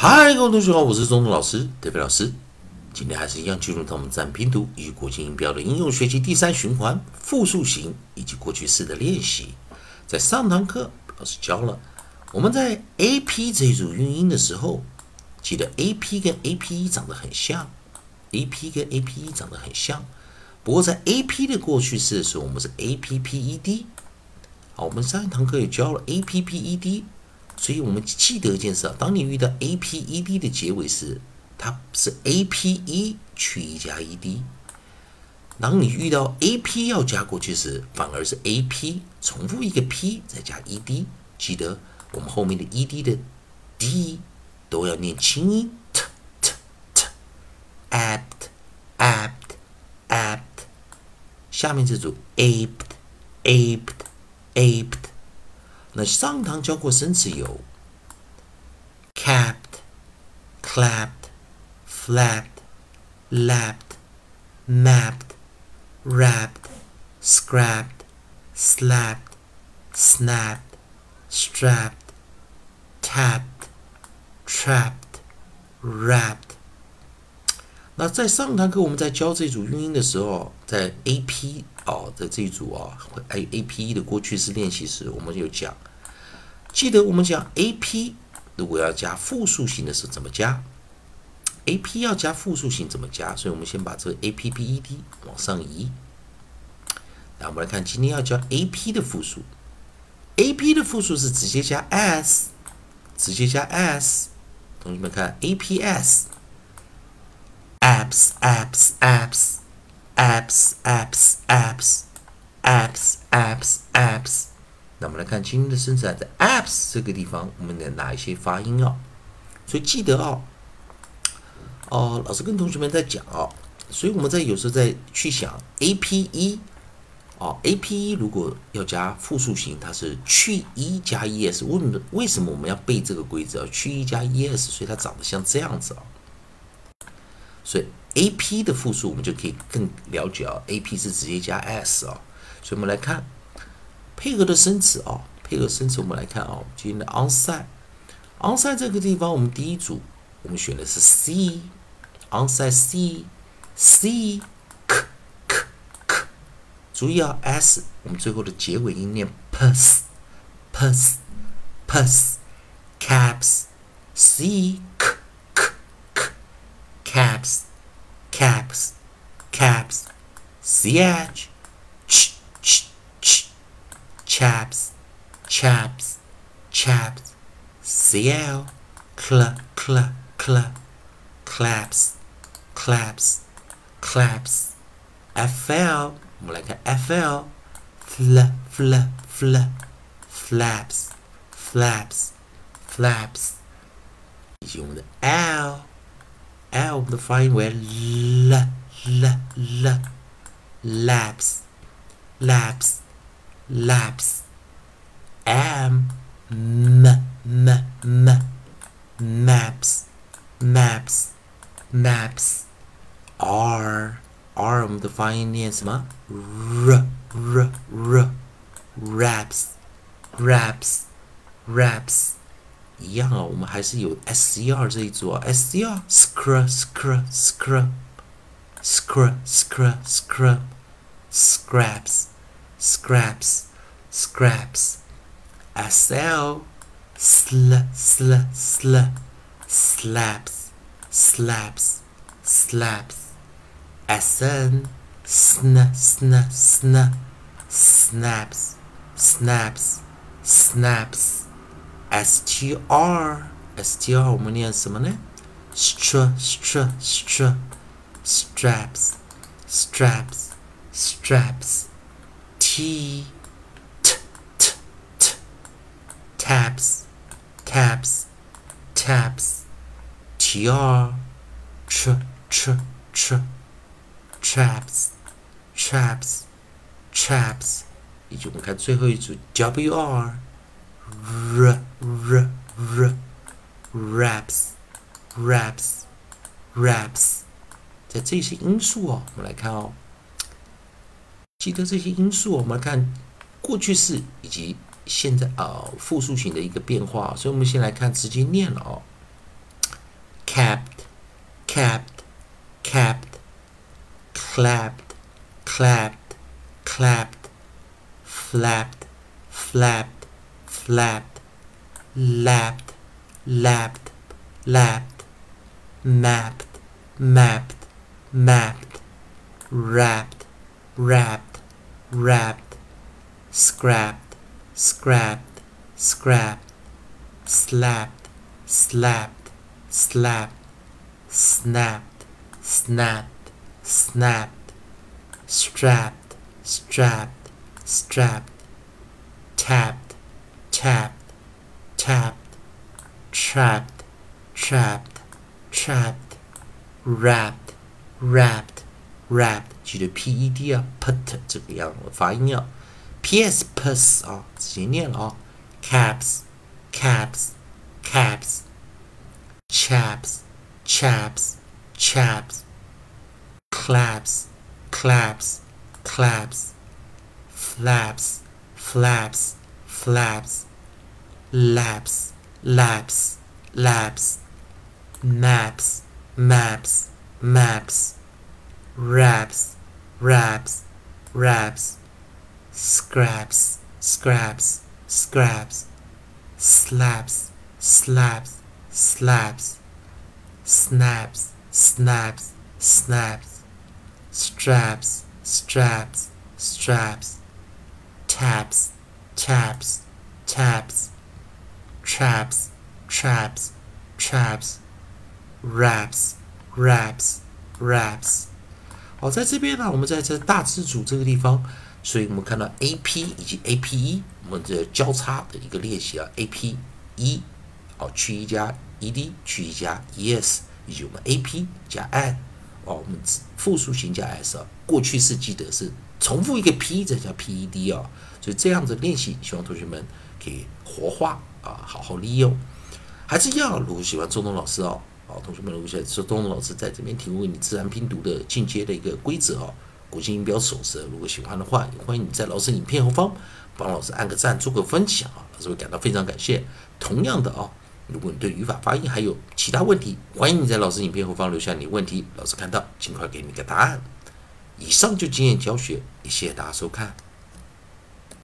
嗨，各位同学好，我是钟钟老师，德飞老师。今天还是一样进入到我们自然拼读以及国际音标的应用学习第三循环复数型以及过去式的练习。在上堂课，老师教了我们在 A P 这一组运音的时候，记得 A P 跟 A P 一长得很像，A P 跟 A P 一长得很像。不过在 A P 的过去式的时候，我们是 A P P E D。好，我们上一堂课也教了 A P P E D，所以我们记得一件事啊，当你遇到 A P E D 的结尾时，它是 A P E 去 E 加 E D。当你遇到 A P 要加过去时，反而是 A P 重复一个 P 再加 E D。记得我们后面的 E D 的 D 都要念清音，t t t，apt apt apt。下面这组 aped aped aped。那上堂教过生词有 capped clapped flapped lapped mapped wrapped scrapped slapped snapped strapped tapped trapped wrapped 那在上堂课我们在教这组韵音的时候，在 A P 哦的这一组啊，A A P 的过去式练习时，我们有讲，记得我们讲 A P 如果要加复数型的时候怎么加？A P 要加复数型怎么加？所以我们先把这个 A P P E D 往上移。那我们来看今天要教 A P 的复数，A P 的复数是直接加 S，直接加 S。同学们看 A P S。apps, apps, apps, apps, apps, apps, apps, apps, 那我们来看今天的生词在 apps 这个地方，我们的哪一些发音啊？所以记得哦，哦，老师跟同学们在讲哦，所以我们在有时候在去想 A P E 哦，A P E 如果要加复数型，它是去 E 加 E S。为什么为什么我们要背这个规则？去 E 加 E S，所以它长得像这样子啊。所以 A P 的复数我们就可以更了解啊，A P 是直接加 S 啊，所以我们来看配合的生词啊，配合生词我们来看啊，今天的 onside，onside 这个地方我们第一组我们选的是 C，onside C，C k k k，注意啊 S 我们最后的结尾音念 pus，pus，pus，caps C k k k caps, caps, caps, ch, ch, ch, ch, chaps, chaps, chaps, cl, cl, cl, cl, claps, claps, claps, fl, like a fl, fl, fl, fl, flaps, flaps, flaps，用的 l。L 的发音为 l l l laps laps laps M m m m maps maps maps R R 我们的发音念什么？r r r raps raps raps 一样啊，我们还是有 S C R 这一组啊，S C R scr scr scr scr scr scr scraps scraps scraps S L sl sl sl slaps slaps slaps S N sn sn sn snaps snaps snaps str str 我们念什么呢？str str str straps straps straps t t t t taps taps taps tr tr tr tr traps traps traps 以及我们看最后一组 wr r r r raps raps raps，在这些因素哦，我们来看哦，记得这些因素，我们来看过去式以及现在啊复数型的一个变化，所以我们先来看直接念了哦。capped, capped, capped, clapped, clapped, clapped, flapped, flapped, flapped, lapped, lapped, lapped, mapped, mapped, mapped, wrapped, wrapped, wrapped, scrapped, scrapped, scrapped, slapped, slapped, slapped, snapped, snapped, snapped, strapped, strapped, strapped, tapped, tapped, tapped, trapped, trapped, trapped, wrapped, wrapped, wrapped，记得 p e d 啊，put 这个样的发音啊，p-s pus 啊，直接念了啊，caps caps caps chaps chaps chaps claps claps claps flaps flaps flaps laps laps laps maps maps maps wraps wraps wraps scraps scraps scraps slaps slaps slaps snaps snaps snaps straps straps straps taps taps taps traps traps traps wraps wraps wraps 好，在这边呢，我们在这大字组这个地方，所以我们看到 A P 以及 ape，，我们这交叉的一个练习啊，A P 一，哦，去一加 E D，去一加 E S，以及我们 A P 加 n 哦，我们复数型加 S 啊，过去式记得是重复一个 P 再加 P E D 啊，所以这样子练习，希望同学们可以活化啊，好好利用。还是一样，如果喜欢周东老师哦。好，同学们，如果现在是东老师在这边提供你自然拼读的进阶的一个规则哦，国际音标手册。如果喜欢的话，也欢迎你在老师影片后方帮老师按个赞，做个分享啊，老师会感到非常感谢。同样的啊，如果你对语法发音还有其他问题，欢迎你在老师影片后方留下你问题，老师看到尽快给你个答案。以上就经验教学，也谢谢大家收看。